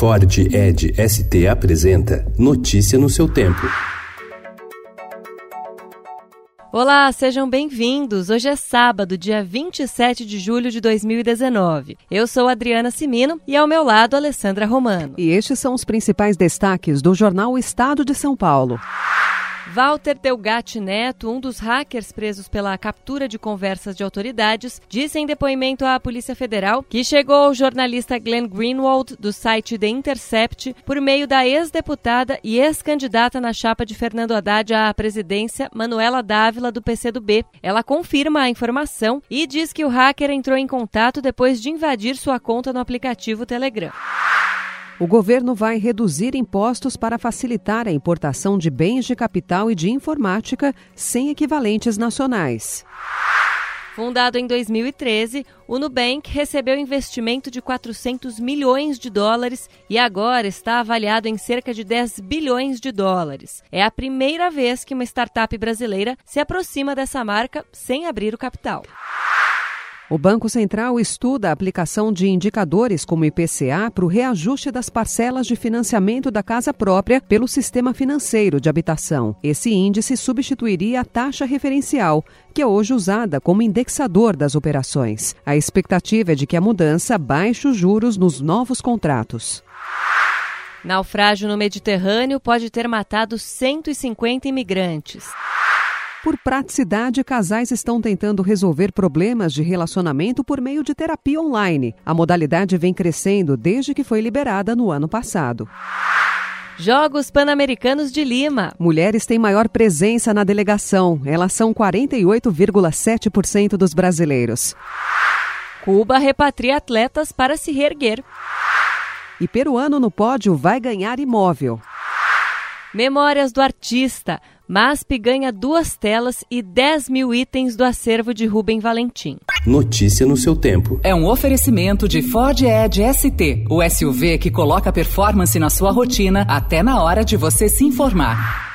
Ford Ed ST apresenta Notícia no seu tempo. Olá, sejam bem-vindos. Hoje é sábado, dia 27 de julho de 2019. Eu sou Adriana Simino e ao meu lado Alessandra Romano. E estes são os principais destaques do jornal Estado de São Paulo. Walter Delgatti Neto, um dos hackers presos pela captura de conversas de autoridades, disse em depoimento à Polícia Federal que chegou ao jornalista Glenn Greenwald, do site The Intercept, por meio da ex-deputada e ex-candidata na chapa de Fernando Haddad à presidência, Manuela Dávila, do PCdoB. Ela confirma a informação e diz que o hacker entrou em contato depois de invadir sua conta no aplicativo Telegram. O governo vai reduzir impostos para facilitar a importação de bens de capital e de informática sem equivalentes nacionais. Fundado em 2013, o Nubank recebeu investimento de 400 milhões de dólares e agora está avaliado em cerca de 10 bilhões de dólares. É a primeira vez que uma startup brasileira se aproxima dessa marca sem abrir o capital. O Banco Central estuda a aplicação de indicadores como IPCA para o reajuste das parcelas de financiamento da casa própria pelo sistema financeiro de habitação. Esse índice substituiria a taxa referencial, que é hoje usada como indexador das operações. A expectativa é de que a mudança baixe os juros nos novos contratos. Naufrágio no Mediterrâneo pode ter matado 150 imigrantes. Por praticidade, casais estão tentando resolver problemas de relacionamento por meio de terapia online. A modalidade vem crescendo desde que foi liberada no ano passado. Jogos Pan-Americanos de Lima. Mulheres têm maior presença na delegação. Elas são 48,7% dos brasileiros. Cuba repatria atletas para se reerguer. E peruano no pódio vai ganhar imóvel. Memórias do artista. MASP ganha duas telas e 10 mil itens do acervo de Rubem Valentim. Notícia no seu tempo. É um oferecimento de Ford Edge ST, o SUV que coloca performance na sua rotina até na hora de você se informar.